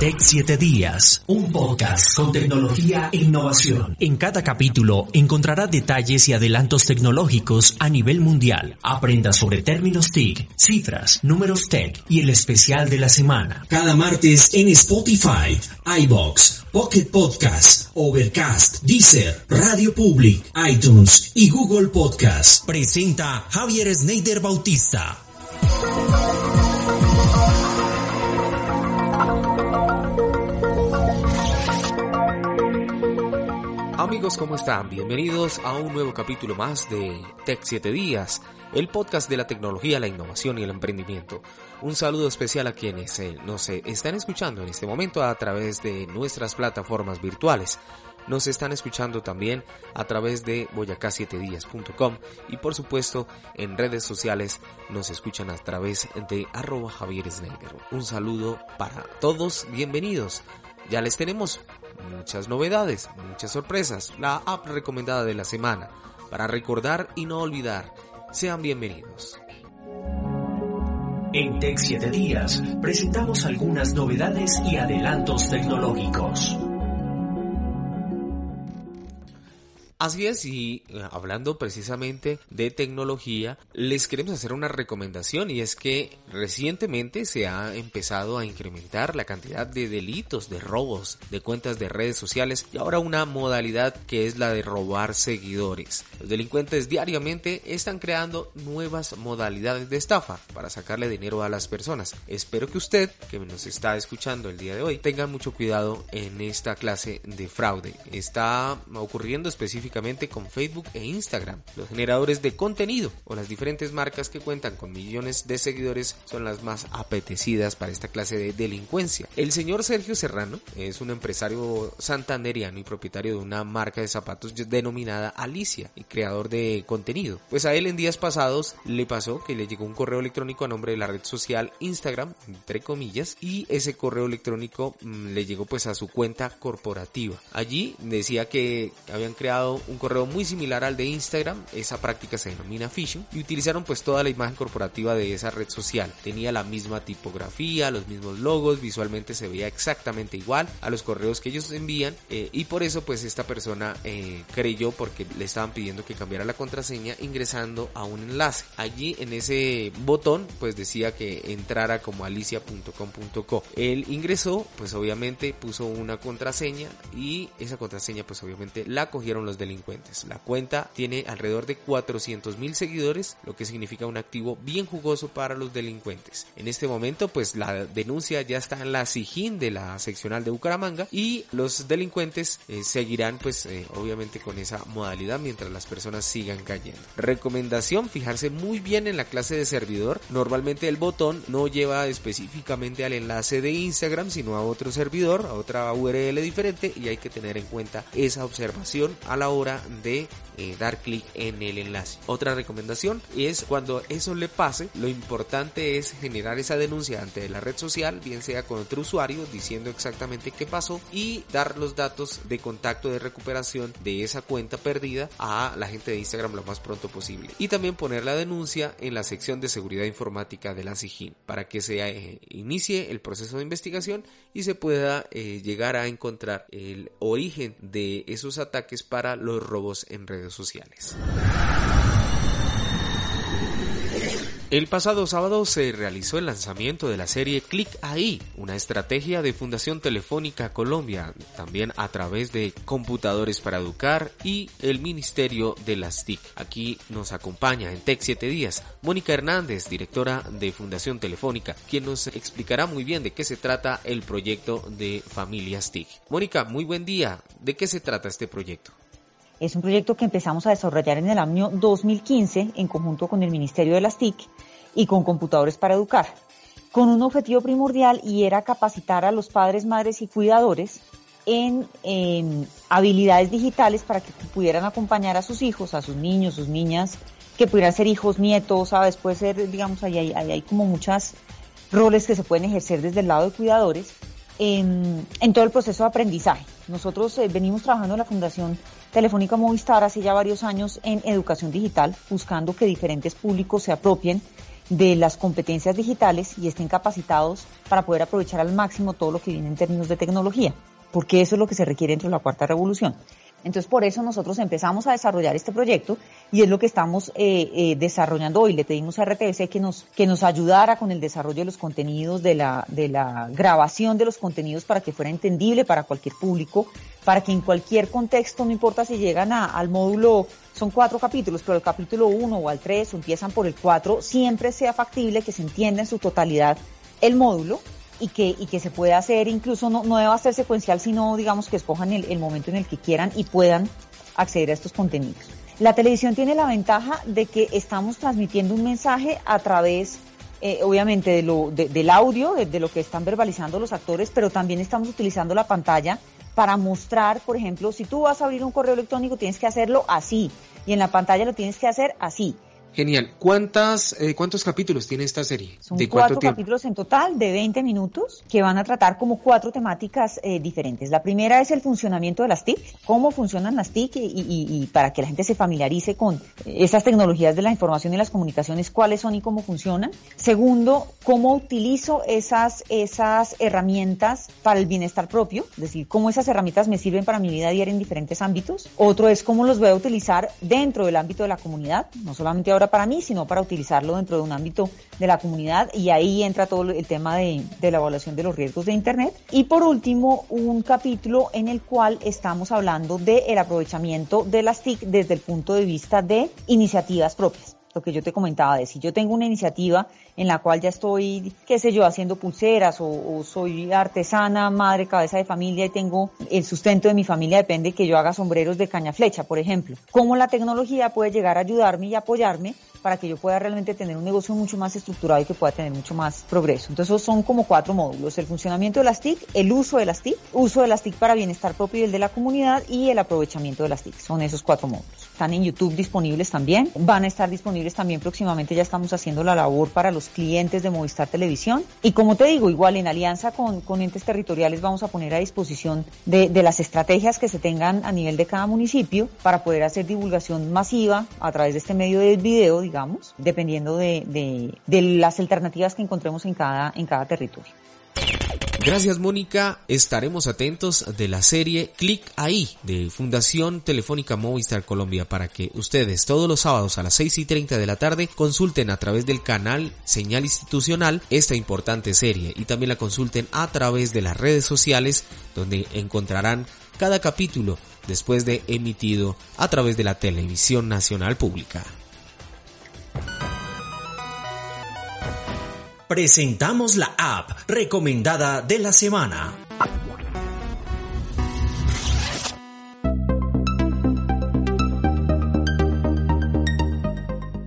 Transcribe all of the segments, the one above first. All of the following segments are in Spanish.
Tech 7 Días, un podcast con tecnología e innovación. En cada capítulo encontrará detalles y adelantos tecnológicos a nivel mundial. Aprenda sobre términos TIC, cifras, números tech y el especial de la semana. Cada martes en Spotify, iBox, Pocket Podcast, Overcast, Deezer, Radio Public, iTunes y Google Podcast. Presenta Javier Sneider Bautista. Amigos, ¿cómo están? Bienvenidos a un nuevo capítulo más de Tech 7 Días, el podcast de la tecnología, la innovación y el emprendimiento. Un saludo especial a quienes eh, nos eh, están escuchando en este momento a través de nuestras plataformas virtuales. Nos están escuchando también a través de boyacá7días.com y por supuesto en redes sociales nos escuchan a través de arroba Javier. Un saludo para todos, bienvenidos. Ya les tenemos muchas novedades, muchas sorpresas, la app recomendada de la semana, para recordar y no olvidar. Sean bienvenidos. En Tech 7 Días presentamos algunas novedades y adelantos tecnológicos. Así es, y eh, hablando precisamente de tecnología, les queremos hacer una recomendación y es que recientemente se ha empezado a incrementar la cantidad de delitos, de robos de cuentas de redes sociales y ahora una modalidad que es la de robar seguidores. Los delincuentes diariamente están creando nuevas modalidades de estafa para sacarle dinero a las personas. Espero que usted, que nos está escuchando el día de hoy, tenga mucho cuidado en esta clase de fraude. Está ocurriendo específicamente con Facebook e Instagram. Los generadores de contenido o las diferentes marcas que cuentan con millones de seguidores son las más apetecidas para esta clase de delincuencia. El señor Sergio Serrano es un empresario santanderiano y propietario de una marca de zapatos denominada Alicia y creador de contenido. Pues a él en días pasados le pasó que le llegó un correo electrónico a nombre de la red social Instagram, entre comillas, y ese correo electrónico mm, le llegó pues a su cuenta corporativa. Allí decía que habían creado un correo muy similar al de Instagram, esa práctica se denomina phishing, y utilizaron pues toda la imagen corporativa de esa red social. Tenía la misma tipografía, los mismos logos, visualmente se veía exactamente igual a los correos que ellos envían, eh, y por eso pues esta persona eh, creyó porque le estaban pidiendo que cambiara la contraseña ingresando a un enlace. Allí en ese botón pues decía que entrara como alicia.com.co. Él ingresó, pues obviamente puso una contraseña y esa contraseña pues obviamente la cogieron los la cuenta tiene alrededor de 400 mil seguidores, lo que significa un activo bien jugoso para los delincuentes. En este momento, pues la denuncia ya está en la SIGIN de la seccional de Bucaramanga y los delincuentes eh, seguirán, pues eh, obviamente con esa modalidad mientras las personas sigan cayendo. Recomendación, fijarse muy bien en la clase de servidor. Normalmente el botón no lleva específicamente al enlace de Instagram, sino a otro servidor, a otra URL diferente y hay que tener en cuenta esa observación a la hora de eh, dar clic en el enlace. Otra recomendación es cuando eso le pase, lo importante es generar esa denuncia ante la red social, bien sea con otro usuario diciendo exactamente qué pasó y dar los datos de contacto de recuperación de esa cuenta perdida a la gente de Instagram lo más pronto posible. Y también poner la denuncia en la sección de seguridad informática de la SIGIN para que se eh, inicie el proceso de investigación y se pueda eh, llegar a encontrar el origen de esos ataques para los robos en redes sociales. El pasado sábado se realizó el lanzamiento de la serie Click Ahí, una estrategia de Fundación Telefónica Colombia, también a través de Computadores para Educar y el Ministerio de las TIC. Aquí nos acompaña en Tech 7 días Mónica Hernández, directora de Fundación Telefónica, quien nos explicará muy bien de qué se trata el proyecto de Familias TIC. Mónica, muy buen día. ¿De qué se trata este proyecto? Es un proyecto que empezamos a desarrollar en el año 2015 en conjunto con el Ministerio de las TIC y con Computadores para Educar. con un objetivo primordial y era capacitar a los padres, madres y cuidadores en habilidades digitales para que pudieran acompañar a sus hijos, a sus niños, sus niñas, que pudieran ser hijos, nietos, ¿sabes? Puede ser, digamos, ahí hay, como muchos roles que se pueden ejercer desde el lado de cuidadores en, todo el proceso de aprendizaje. Nosotros eh, venimos trabajando en la Fundación Telefónica Movistar hace ya varios años en educación digital, buscando que diferentes públicos se apropien de las competencias digitales y estén capacitados para poder aprovechar al máximo todo lo que viene en términos de tecnología, porque eso es lo que se requiere dentro de la cuarta revolución. Entonces, por eso nosotros empezamos a desarrollar este proyecto y es lo que estamos eh, eh, desarrollando hoy. Le pedimos a RTBC que nos, que nos ayudara con el desarrollo de los contenidos, de la, de la grabación de los contenidos para que fuera entendible para cualquier público, para que en cualquier contexto, no importa si llegan al módulo, son cuatro capítulos, pero el capítulo uno o al tres o empiezan por el cuatro, siempre sea factible que se entienda en su totalidad el módulo y que, y que se pueda hacer, incluso no, no deba ser secuencial, sino digamos que escojan el, el momento en el que quieran y puedan acceder a estos contenidos. La televisión tiene la ventaja de que estamos transmitiendo un mensaje a través, eh, obviamente, de lo, del audio, de, de, lo que están verbalizando los actores, pero también estamos utilizando la pantalla para mostrar, por ejemplo, si tú vas a abrir un correo electrónico, tienes que hacerlo así, y en la pantalla lo tienes que hacer así. Genial. ¿Cuántas, eh, ¿Cuántos capítulos tiene esta serie? Son cuatro capítulos en total de 20 minutos que van a tratar como cuatro temáticas eh, diferentes. La primera es el funcionamiento de las TIC, cómo funcionan las TIC y, y, y, para que la gente se familiarice con esas tecnologías de la información y las comunicaciones, cuáles son y cómo funcionan. Segundo, cómo utilizo esas, esas herramientas para el bienestar propio, es decir, cómo esas herramientas me sirven para mi vida diaria en diferentes ámbitos. Otro es cómo los voy a utilizar dentro del ámbito de la comunidad, no solamente ahora para mí, sino para utilizarlo dentro de un ámbito de la comunidad y ahí entra todo el tema de, la evaluación de los riesgos de Internet. Y por último, un capítulo en el cual estamos hablando del el aprovechamiento de las TIC desde el punto de vista de iniciativas propias lo que yo te comentaba, de si yo tengo una iniciativa en la cual ya estoy, qué sé yo, haciendo pulseras o, soy artesana, madre, cabeza de familia y tengo el sustento de mi familia, depende que yo haga sombreros de caña flecha, por ejemplo. ¿Cómo la tecnología puede llegar a ayudarme y apoyarme para que yo pueda realmente tener un negocio mucho más estructurado y que pueda tener mucho más progreso. Entonces son como cuatro módulos, el funcionamiento de las TIC, el uso de las TIC, uso de las TIC para bienestar propio y el de la comunidad y el aprovechamiento de las TIC. Son esos cuatro módulos. Están en YouTube disponibles también, van a estar disponibles también próximamente, ya estamos haciendo la labor para los clientes de Movistar Televisión y como te digo, igual en alianza con, con entes territoriales vamos a poner a disposición de, de las estrategias que se tengan a nivel de cada municipio para poder hacer divulgación masiva a través de este medio de video, digamos, dependiendo de, de, las alternativas que encontremos en cada, en cada territorio. Gracias Mónica, estaremos atentos de la serie Clic ahí de Fundación Telefónica Movistar Colombia para que ustedes todos los sábados a las 6 y 30 de la tarde consulten a través del canal Señal Institucional esta importante serie y también la consulten a través de las redes sociales donde encontrarán cada capítulo después de emitido a través de la televisión nacional pública. Presentamos la app recomendada de la semana.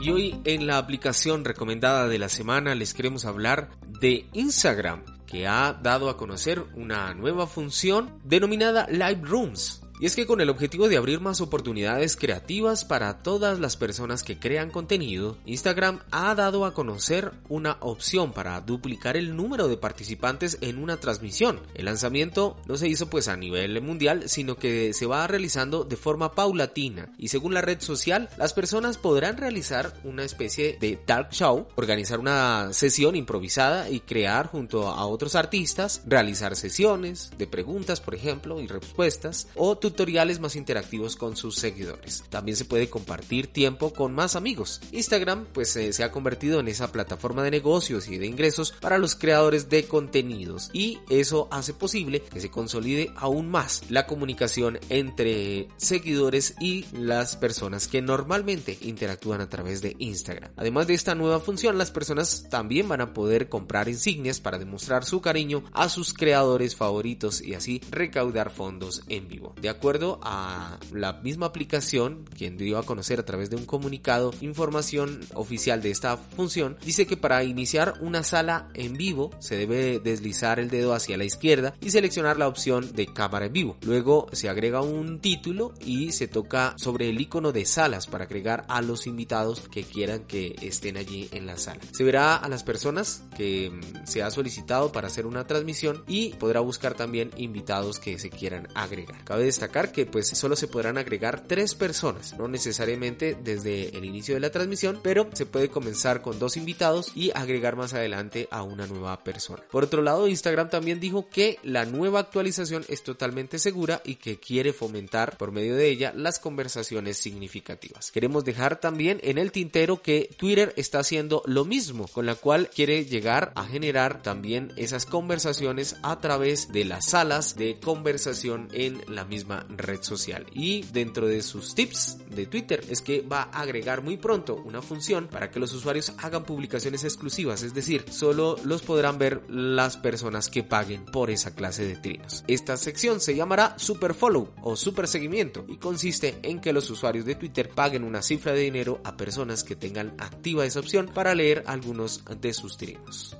Y hoy en la aplicación recomendada de la semana les queremos hablar de Instagram, que ha dado a conocer una nueva función denominada Live Rooms. Y es que con el objetivo de abrir más oportunidades creativas para todas las personas que crean contenido, Instagram ha dado a conocer una opción para duplicar el número de participantes en una transmisión. El lanzamiento no se hizo pues a nivel mundial, sino que se va realizando de forma paulatina y según la red social, las personas podrán realizar una especie de talk show, organizar una sesión improvisada y crear junto a otros artistas, realizar sesiones de preguntas, por ejemplo, y respuestas o tutoriales más interactivos con sus seguidores. También se puede compartir tiempo con más amigos. Instagram pues eh, se ha convertido en esa plataforma de negocios y de ingresos para los creadores de contenidos y eso hace posible que se consolide aún más la comunicación entre seguidores y las personas que normalmente interactúan a través de Instagram. Además de esta nueva función, las personas también van a poder comprar insignias para demostrar su cariño a sus creadores favoritos y así recaudar fondos en vivo. Acuerdo a la misma aplicación, quien dio a conocer a través de un comunicado información oficial de esta función, dice que para iniciar una sala en vivo se debe deslizar el dedo hacia la izquierda y seleccionar la opción de cámara en vivo. Luego se agrega un título y se toca sobre el icono de salas para agregar a los invitados que quieran que estén allí en la sala. Se verá a las personas que mm, se ha solicitado para hacer una transmisión y podrá buscar también invitados que se quieran agregar. Cabe destacar que pues solo se podrán agregar tres personas, no necesariamente desde el inicio de la transmisión, pero se puede comenzar con dos invitados y agregar más adelante a una nueva persona. Por otro lado, Instagram también dijo que la nueva actualización es totalmente segura y que quiere fomentar por medio de ella las conversaciones significativas. Queremos dejar también en el tintero que Twitter está haciendo lo mismo, con la cual quiere llegar a generar también esas conversaciones a través de las salas de conversación en la misma red social. Y dentro de sus tips de Twitter es que va a agregar muy pronto una función para que los usuarios hagan publicaciones exclusivas, es decir, solo los podrán ver las personas que paguen por esa clase de trinos. Esta sección se llamará Super Follow o Super Seguimiento y consiste en que los usuarios de Twitter paguen una cifra de dinero a personas que tengan activa esa opción para leer algunos de sus trinos.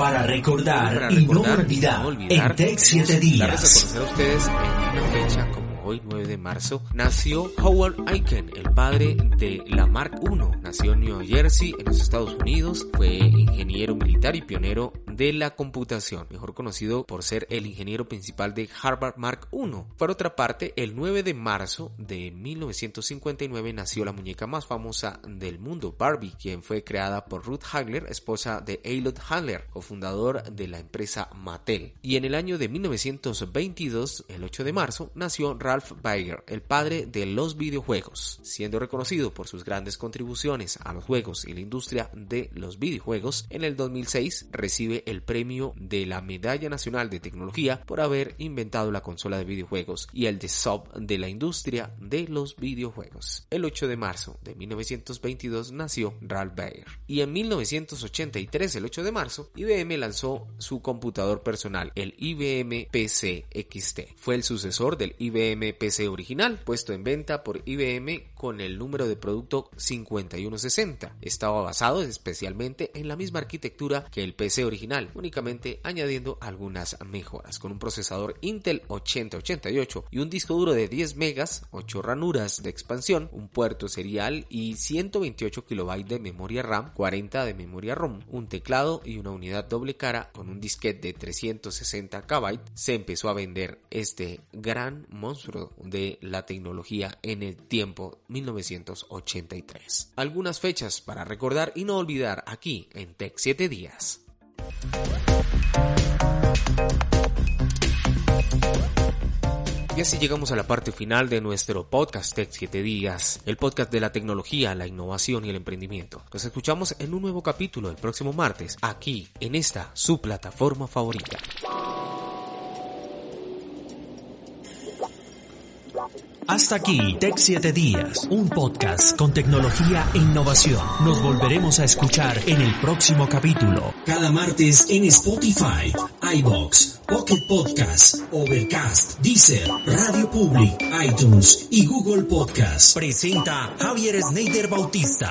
Para recordar, y, no olvidar, en Tech 7 días. a ustedes en una fecha hoy 9 de marzo, nació Howard Aiken, el padre de la Mark I. Nació en New Jersey, en los Estados Unidos, fue ingeniero militar y pionero de la computación, mejor conocido por ser el ingeniero principal de Harvard Mark I. Por otra parte, el 9 de marzo de 1959 nació la muñeca más famosa del mundo, Barbie, quien fue creada por Ruth Hagler, esposa de Eilot Handler, cofundador de la empresa Mattel. Y en el año de 1922, el 8 de marzo, nació Ralph Baer, el padre de los videojuegos, siendo reconocido por sus grandes contribuciones a los juegos y la industria de los videojuegos. En el 2006 recibe el premio de la Medalla Nacional de Tecnología por haber inventado la consola de videojuegos y el de sub de la industria de los videojuegos. El 8 de marzo de 1922 nació Ralph Baer y en 1983, el 8 de marzo, IBM lanzó su computador personal, el IBM PC XT. Fue el sucesor del IBM PC original, puesto en venta por IBM con el número de producto 5160. Estaba basado especialmente en la misma arquitectura que el PC original únicamente añadiendo algunas mejoras. Con un procesador Intel 8088 y un disco duro de 10 megas, 8 ranuras de expansión, un puerto serial y 128 KB de memoria RAM, 40 de memoria ROM, un teclado y una unidad doble cara con un disquete de 360 KB, se empezó a vender este gran monstruo de la tecnología en el tiempo 1983. Algunas fechas para recordar y no olvidar aquí en Tech 7 días. Y así llegamos a la parte final de nuestro podcast Tech 7 Días, el podcast de la tecnología, la innovación y el emprendimiento. Nos escuchamos en un nuevo capítulo el próximo martes, aquí, en esta, su plataforma favorita. Hasta aquí, Tech 7 Días, un podcast con tecnología e innovación. Nos volveremos a escuchar en el próximo capítulo. Cada martes en Spotify, iBox, Pocket Podcast, Overcast, Deezer, Radio Public, iTunes y Google Podcast. Presenta Javier Sneider Bautista.